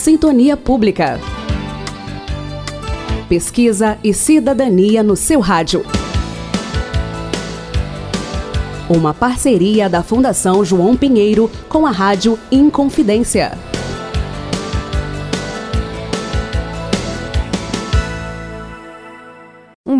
Sintonia Pública. Pesquisa e cidadania no seu rádio. Uma parceria da Fundação João Pinheiro com a Rádio Inconfidência.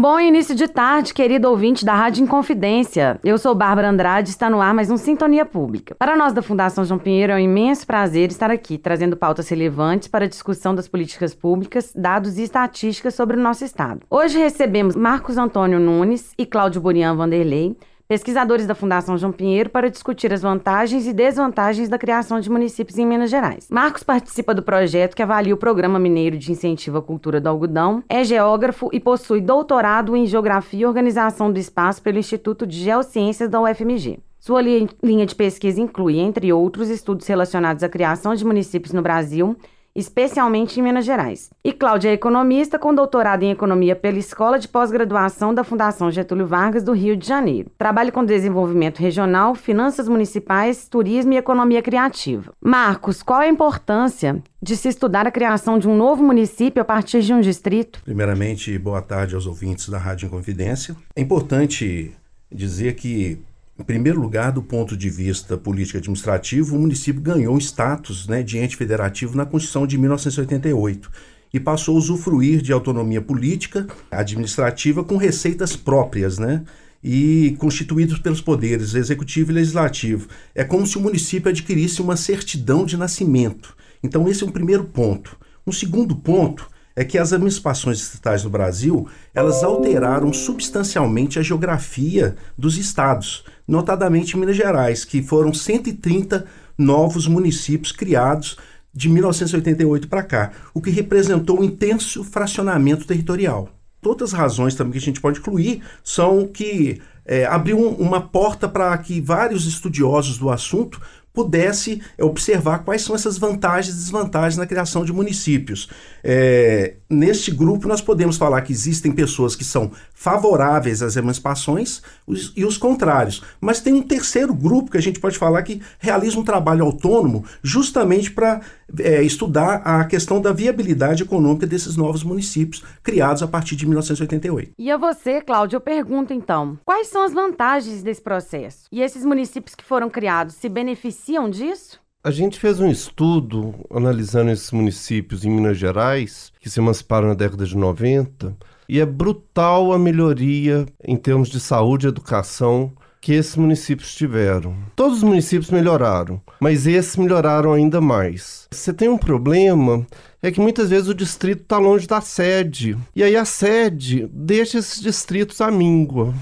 Um bom início de tarde, querido ouvinte da Rádio Inconfidência. Eu sou Bárbara Andrade e está no ar mais um Sintonia Pública. Para nós da Fundação João Pinheiro é um imenso prazer estar aqui, trazendo pautas relevantes para a discussão das políticas públicas, dados e estatísticas sobre o nosso estado. Hoje recebemos Marcos Antônio Nunes e Cláudio Burian Vanderlei, pesquisadores da Fundação João Pinheiro para discutir as vantagens e desvantagens da criação de municípios em Minas Gerais. Marcos participa do projeto que avalia o Programa Mineiro de Incentivo à Cultura do Algodão, é geógrafo e possui doutorado em Geografia e Organização do Espaço pelo Instituto de Geociências da UFMG. Sua linha de pesquisa inclui, entre outros, estudos relacionados à criação de municípios no Brasil especialmente em Minas Gerais. E Cláudia é economista com doutorado em economia pela Escola de Pós-Graduação da Fundação Getúlio Vargas do Rio de Janeiro. Trabalha com desenvolvimento regional, finanças municipais, turismo e economia criativa. Marcos, qual a importância de se estudar a criação de um novo município a partir de um distrito? Primeiramente, boa tarde aos ouvintes da Rádio Inconfidência. É importante dizer que em primeiro lugar, do ponto de vista político administrativo, o município ganhou status né, de ente federativo na Constituição de 1988 e passou a usufruir de autonomia política, administrativa, com receitas próprias, né? E constituídos pelos poderes executivo e legislativo. É como se o município adquirisse uma certidão de nascimento. Então, esse é um primeiro ponto. Um segundo ponto é que as emancipações estatais no Brasil elas alteraram substancialmente a geografia dos estados, notadamente Minas Gerais, que foram 130 novos municípios criados de 1988 para cá, o que representou um intenso fracionamento territorial. Outras razões também que a gente pode incluir são que é, abriu uma porta para que vários estudiosos do assunto pudesse observar quais são essas vantagens e desvantagens na criação de municípios. É, neste grupo, nós podemos falar que existem pessoas que são favoráveis às emancipações os, e os contrários. Mas tem um terceiro grupo que a gente pode falar que realiza um trabalho autônomo justamente para é, estudar a questão da viabilidade econômica desses novos municípios criados a partir de 1988. E a você, Cláudio, eu pergunto então: quais são as vantagens desse processo? E esses municípios que foram criados se beneficiam disso? A gente fez um estudo analisando esses municípios em Minas Gerais, que se emanciparam na década de 90, e é brutal a melhoria em termos de saúde e educação que esses municípios tiveram. Todos os municípios melhoraram, mas esses melhoraram ainda mais. Você tem um problema é que muitas vezes o distrito está longe da sede. E aí a sede deixa esses distritos à míngua.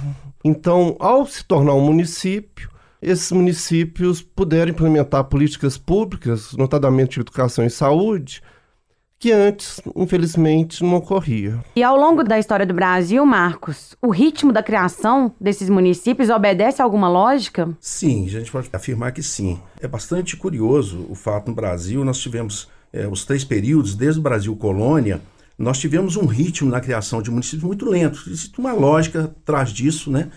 Então, ao se tornar um município, esses municípios puderam implementar políticas públicas, notadamente de educação e saúde, que antes, infelizmente, não ocorria. E ao longo da história do Brasil, Marcos, o ritmo da criação desses municípios obedece a alguma lógica? Sim, a gente pode afirmar que sim. É bastante curioso o fato no Brasil, nós tivemos é, os três períodos, desde o Brasil colônia, nós tivemos um ritmo na criação de municípios muito lento. Existe uma lógica atrás disso, né?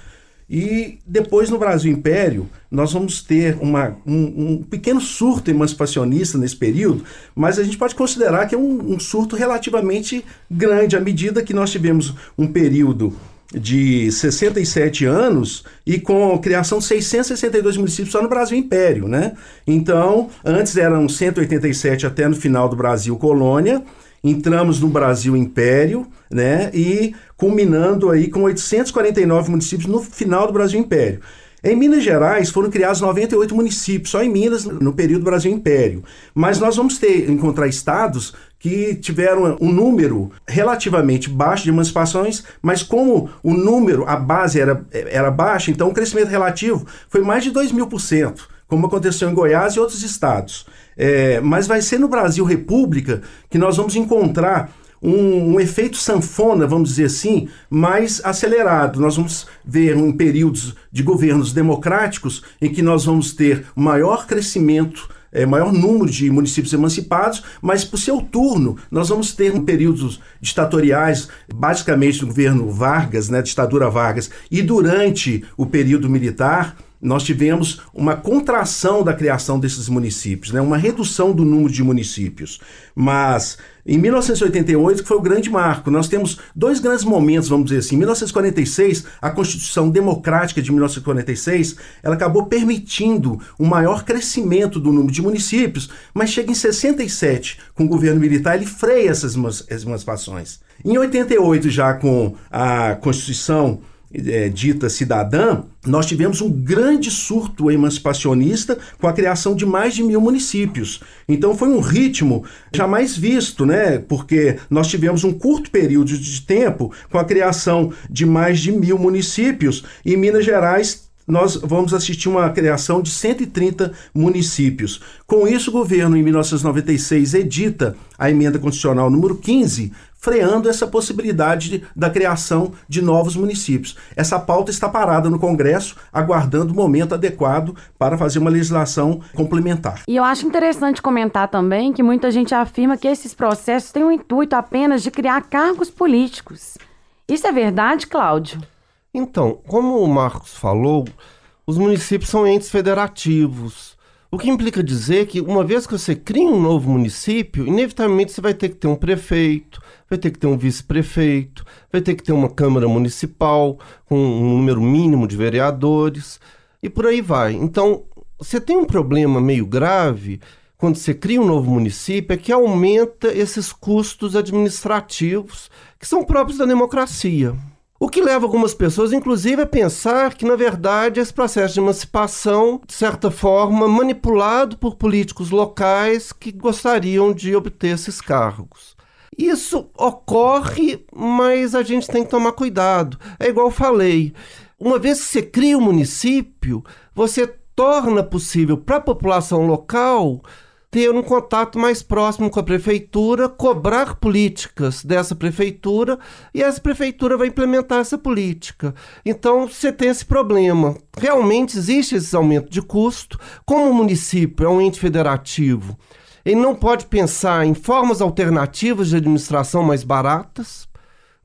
E depois no Brasil Império, nós vamos ter uma, um, um, pequeno surto emancipacionista nesse período, mas a gente pode considerar que é um, um surto relativamente grande, à medida que nós tivemos um período de 67 anos e com a criação de 662 municípios só no Brasil Império, né? Então, antes eram 187 até no final do Brasil Colônia, entramos no Brasil Império, né? E culminando aí com 849 municípios no final do Brasil Império. Em Minas Gerais foram criados 98 municípios, só em Minas, no período Brasil Império. Mas nós vamos ter encontrar estados que tiveram um número relativamente baixo de emancipações, mas como o número, a base era, era baixa, então o crescimento relativo foi mais de 2 mil por cento, como aconteceu em Goiás e outros estados. É, mas vai ser no Brasil República que nós vamos encontrar um, um, efeito sanfona, vamos dizer assim, mais acelerado. Nós vamos ver em períodos de governos democráticos em que nós vamos ter maior crescimento é, maior número de municípios emancipados, mas por seu turno nós vamos ter um períodos ditatoriais, basicamente no governo Vargas, né, ditadura Vargas, e durante o período militar, nós tivemos uma contração da criação desses municípios, né? uma redução do número de municípios. Mas em 1988, que foi o grande marco, nós temos dois grandes momentos, vamos dizer assim. Em 1946, a Constituição Democrática de 1946, ela acabou permitindo um maior crescimento do número de municípios, mas chega em 67, com o governo militar, ele freia essas emancipações. Em 88, já com a Constituição é, dita cidadã, nós tivemos um grande surto emancipacionista com a criação de mais de mil municípios. Então foi um ritmo jamais visto, né? Porque nós tivemos um curto período de tempo com a criação de mais de mil municípios. E Minas Gerais nós vamos assistir uma criação de 130 municípios. Com isso, o governo, em 1996, edita a emenda constitucional número 15, freando essa possibilidade de, da criação de novos municípios. Essa pauta está parada no Congresso, aguardando o momento adequado para fazer uma legislação complementar. E eu acho interessante comentar também que muita gente afirma que esses processos têm o intuito apenas de criar cargos políticos. Isso é verdade, Cláudio? Então, como o Marcos falou, os municípios são entes federativos. O que implica dizer que, uma vez que você cria um novo município, inevitavelmente você vai ter que ter um prefeito, vai ter que ter um vice-prefeito, vai ter que ter uma Câmara Municipal com um número mínimo de vereadores e por aí vai. Então, você tem um problema meio grave quando você cria um novo município, é que aumenta esses custos administrativos que são próprios da democracia. O que leva algumas pessoas, inclusive, a pensar que, na verdade, esse processo de emancipação, de certa forma, manipulado por políticos locais que gostariam de obter esses cargos. Isso ocorre, mas a gente tem que tomar cuidado. É igual eu falei: uma vez que você cria um município, você torna possível para a população local ter um contato mais próximo com a prefeitura, cobrar políticas dessa prefeitura e essa prefeitura vai implementar essa política. Então você tem esse problema. Realmente existe esse aumento de custo. Como o município é um ente federativo, ele não pode pensar em formas alternativas de administração mais baratas.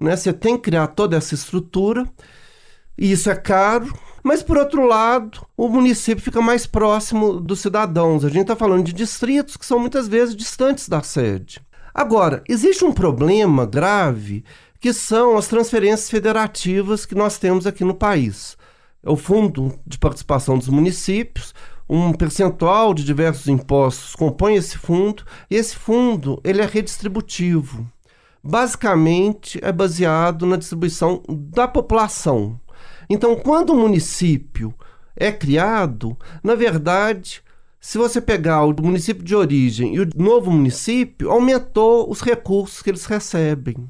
Né? Você tem que criar toda essa estrutura e isso é caro. Mas, por outro lado, o município fica mais próximo dos cidadãos. A gente está falando de distritos que são muitas vezes distantes da sede. Agora, existe um problema grave que são as transferências federativas que nós temos aqui no país. É o Fundo de Participação dos Municípios, um percentual de diversos impostos compõe esse fundo, e esse fundo ele é redistributivo. Basicamente, é baseado na distribuição da população. Então, quando o município é criado, na verdade, se você pegar o município de origem e o novo município, aumentou os recursos que eles recebem.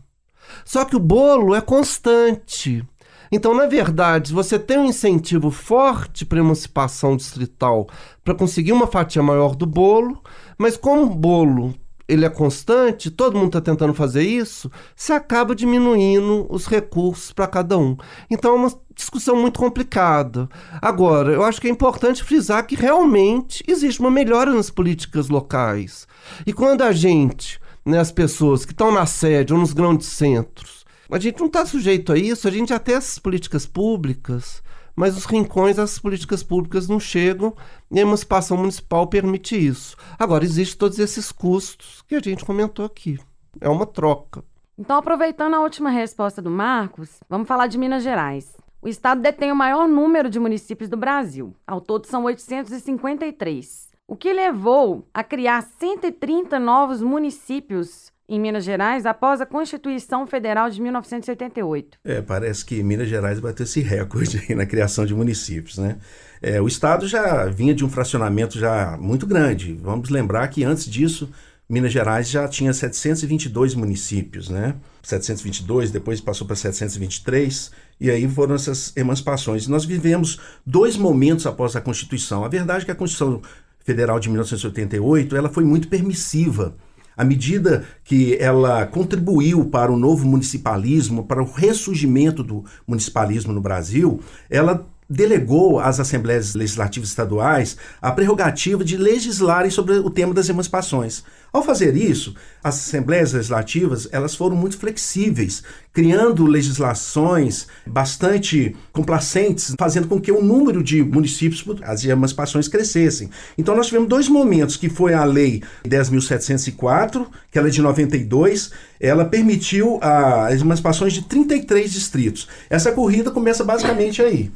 Só que o bolo é constante. Então, na verdade, você tem um incentivo forte para emancipação distrital para conseguir uma fatia maior do bolo, mas como o bolo ele é constante, todo mundo está tentando fazer isso, se acaba diminuindo os recursos para cada um. Então é uma discussão muito complicada. Agora, eu acho que é importante frisar que realmente existe uma melhora nas políticas locais. E quando a gente, né, as pessoas que estão na sede ou nos grandes centros, a gente não está sujeito a isso, a gente tem essas políticas públicas mas os rincões das políticas públicas não chegam e a emancipação municipal permite isso. Agora, existem todos esses custos que a gente comentou aqui. É uma troca. Então, aproveitando a última resposta do Marcos, vamos falar de Minas Gerais. O estado detém o maior número de municípios do Brasil. Ao todo, são 853. O que levou a criar 130 novos municípios em Minas Gerais após a Constituição Federal de 1988. É, parece que Minas Gerais bateu esse recorde na criação de municípios, né? É, o estado já vinha de um fracionamento já muito grande. Vamos lembrar que antes disso, Minas Gerais já tinha 722 municípios, né? 722, depois passou para 723, e aí foram essas emancipações. Nós vivemos dois momentos após a Constituição. A verdade é que a Constituição Federal de 1988 ela foi muito permissiva à medida que ela contribuiu para o novo municipalismo, para o ressurgimento do municipalismo no Brasil, ela delegou às assembleias legislativas estaduais a prerrogativa de legislarem sobre o tema das emancipações. Ao fazer isso, as assembleias legislativas elas foram muito flexíveis, criando legislações bastante complacentes, fazendo com que o número de municípios as emancipações crescessem. Então nós tivemos dois momentos, que foi a lei 10.704, que ela é de 92, ela permitiu as emancipações de 33 distritos. Essa corrida começa basicamente aí.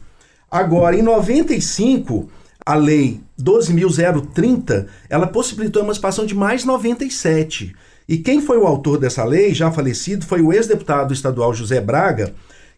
Agora, em 95, a lei 12.030, ela possibilitou a emancipação de mais 97. E quem foi o autor dessa lei, já falecido, foi o ex-deputado estadual José Braga,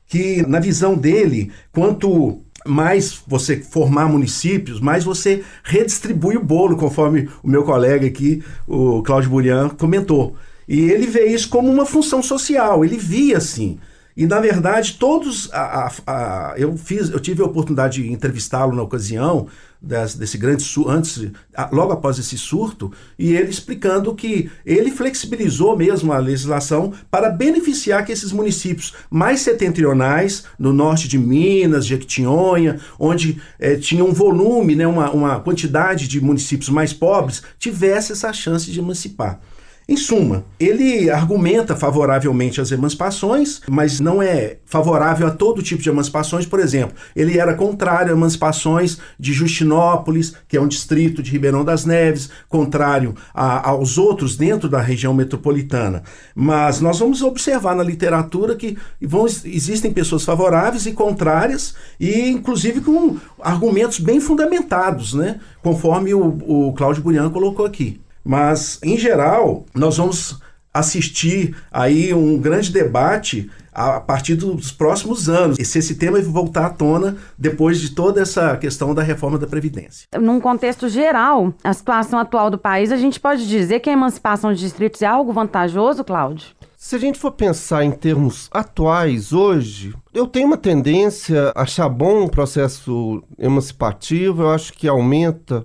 que, na visão dele, quanto mais você formar municípios, mais você redistribui o bolo, conforme o meu colega aqui, o Cláudio Burian, comentou. E ele vê isso como uma função social, ele via assim. E na verdade, todos. A, a, a, eu, fiz, eu tive a oportunidade de entrevistá-lo na ocasião desse, desse grande antes, logo após esse surto, e ele explicando que ele flexibilizou mesmo a legislação para beneficiar que esses municípios mais setentrionais, no norte de Minas, Jequitinhonha, onde é, tinha um volume, né, uma, uma quantidade de municípios mais pobres, tivesse essa chance de emancipar. Em suma, ele argumenta favoravelmente às emancipações, mas não é favorável a todo tipo de emancipações. Por exemplo, ele era contrário a emancipações de Justinópolis, que é um distrito de Ribeirão das Neves, contrário a, aos outros dentro da região metropolitana. Mas nós vamos observar na literatura que vão, existem pessoas favoráveis e contrárias, e inclusive com argumentos bem fundamentados, né? conforme o, o Cláudio Burian colocou aqui. Mas, em geral, nós vamos assistir aí um grande debate a partir dos próximos anos. E se esse tema voltar à tona depois de toda essa questão da reforma da Previdência. Num contexto geral, a situação atual do país, a gente pode dizer que a emancipação de distritos é algo vantajoso, Cláudio? Se a gente for pensar em termos atuais, hoje, eu tenho uma tendência a achar bom o processo emancipativo, eu acho que aumenta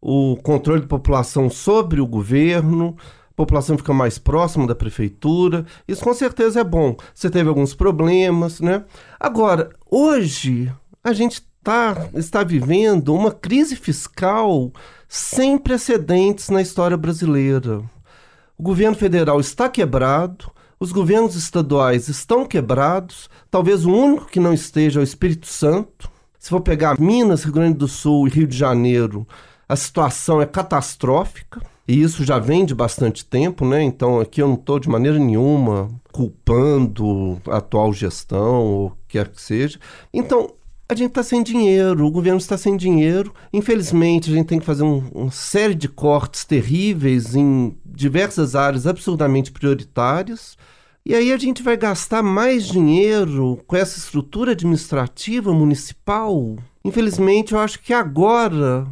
o controle da população sobre o governo, a população fica mais próxima da prefeitura. Isso com certeza é bom. Você teve alguns problemas, né? Agora, hoje a gente tá, está vivendo uma crise fiscal sem precedentes na história brasileira. O governo federal está quebrado, os governos estaduais estão quebrados, talvez o único que não esteja é o Espírito Santo. Se for pegar Minas, Rio Grande do Sul e Rio de Janeiro, a situação é catastrófica. E isso já vem de bastante tempo, né? Então aqui eu não estou de maneira nenhuma culpando a atual gestão ou o que quer que seja. Então a gente está sem dinheiro, o governo está sem dinheiro. Infelizmente, a gente tem que fazer um, uma série de cortes terríveis em diversas áreas absurdamente prioritárias. E aí a gente vai gastar mais dinheiro com essa estrutura administrativa municipal. Infelizmente, eu acho que agora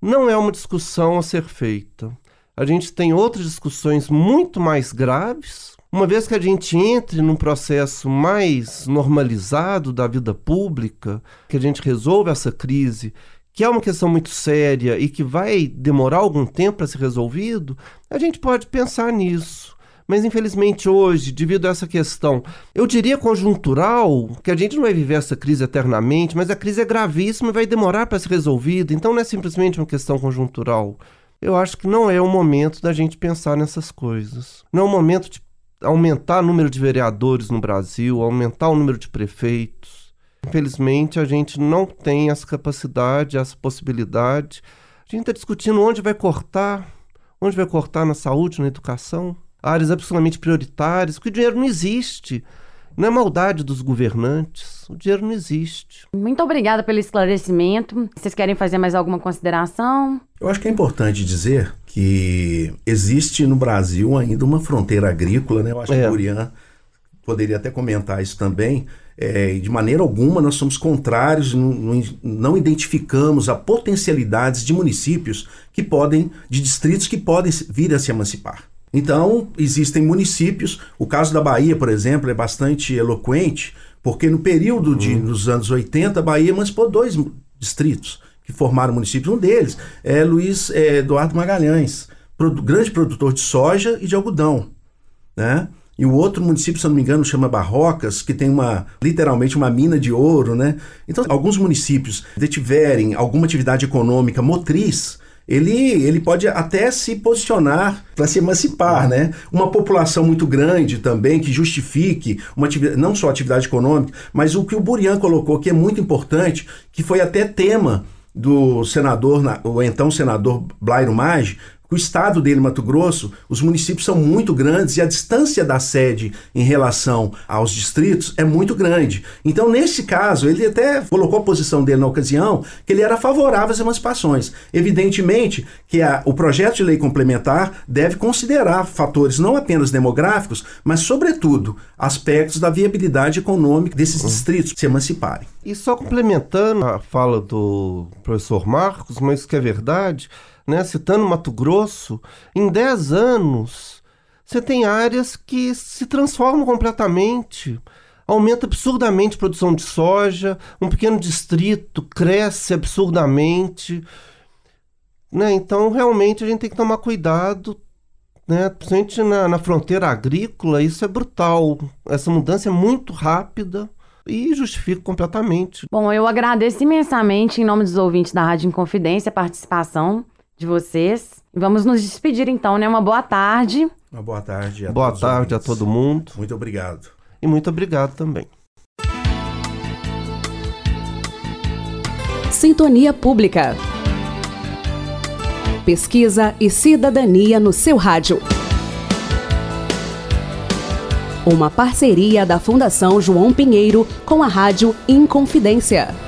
não é uma discussão a ser feita. A gente tem outras discussões muito mais graves. Uma vez que a gente entre num processo mais normalizado da vida pública, que a gente resolve essa crise, que é uma questão muito séria e que vai demorar algum tempo para ser resolvido, a gente pode pensar nisso. Mas infelizmente hoje, devido a essa questão, eu diria conjuntural, que a gente não vai viver essa crise eternamente, mas a crise é gravíssima e vai demorar para ser resolvida, então não é simplesmente uma questão conjuntural. Eu acho que não é o momento da gente pensar nessas coisas. Não é o momento de aumentar o número de vereadores no Brasil, aumentar o número de prefeitos. Infelizmente, a gente não tem essa capacidade, essa possibilidade. A gente está discutindo onde vai cortar, onde vai cortar na saúde, na educação áreas absolutamente prioritárias, porque o dinheiro não existe. Não é maldade dos governantes, o dinheiro não existe. Muito obrigada pelo esclarecimento. Vocês querem fazer mais alguma consideração? Eu acho que é importante dizer que existe no Brasil ainda uma fronteira agrícola, né? Eu acho é. que o Urian poderia até comentar isso também. É, de maneira alguma nós somos contrários, não, não, não, identificamos a potencialidades de municípios que podem, de distritos que podem vir a se emancipar. Então, existem municípios, o caso da Bahia, por exemplo, é bastante eloquente, porque no período de, uhum. dos anos 80, a Bahia emancipou dois distritos que formaram municípios. Um deles é Luiz é, Eduardo Magalhães, produ grande produtor de soja e de algodão. Né? e o outro município, se eu não me engano, chama Barrocas, que tem uma literalmente uma mina de ouro, né? Então, alguns municípios detiverem alguma atividade econômica motriz, ele, ele pode até se posicionar para se emancipar, né? Uma população muito grande também que justifique uma não só atividade econômica, mas o que o Burian colocou que é muito importante, que foi até tema do senador, o então senador Blairo Maggi, o estado dele, Mato Grosso, os municípios são muito grandes e a distância da sede em relação aos distritos é muito grande. Então, nesse caso, ele até colocou a posição dele na ocasião que ele era favorável às emancipações. Evidentemente que a, o projeto de lei complementar deve considerar fatores não apenas demográficos, mas, sobretudo, aspectos da viabilidade econômica desses distritos se emanciparem. E só complementando a fala do professor Marcos, mas que é verdade né, citando Mato Grosso, em 10 anos você tem áreas que se transformam completamente. Aumenta absurdamente a produção de soja, um pequeno distrito cresce absurdamente. Né? Então, realmente, a gente tem que tomar cuidado, né? principalmente na, na fronteira agrícola, isso é brutal. Essa mudança é muito rápida e justifico completamente. Bom, eu agradeço imensamente, em nome dos ouvintes da Rádio Inconfidência, a participação de vocês. Vamos nos despedir então, né? Uma boa tarde. Uma boa tarde a Boa tarde a todo mundo. Muito obrigado. E muito obrigado também. Sintonia Pública. Pesquisa e cidadania no seu rádio. Uma parceria da Fundação João Pinheiro com a Rádio Inconfidência.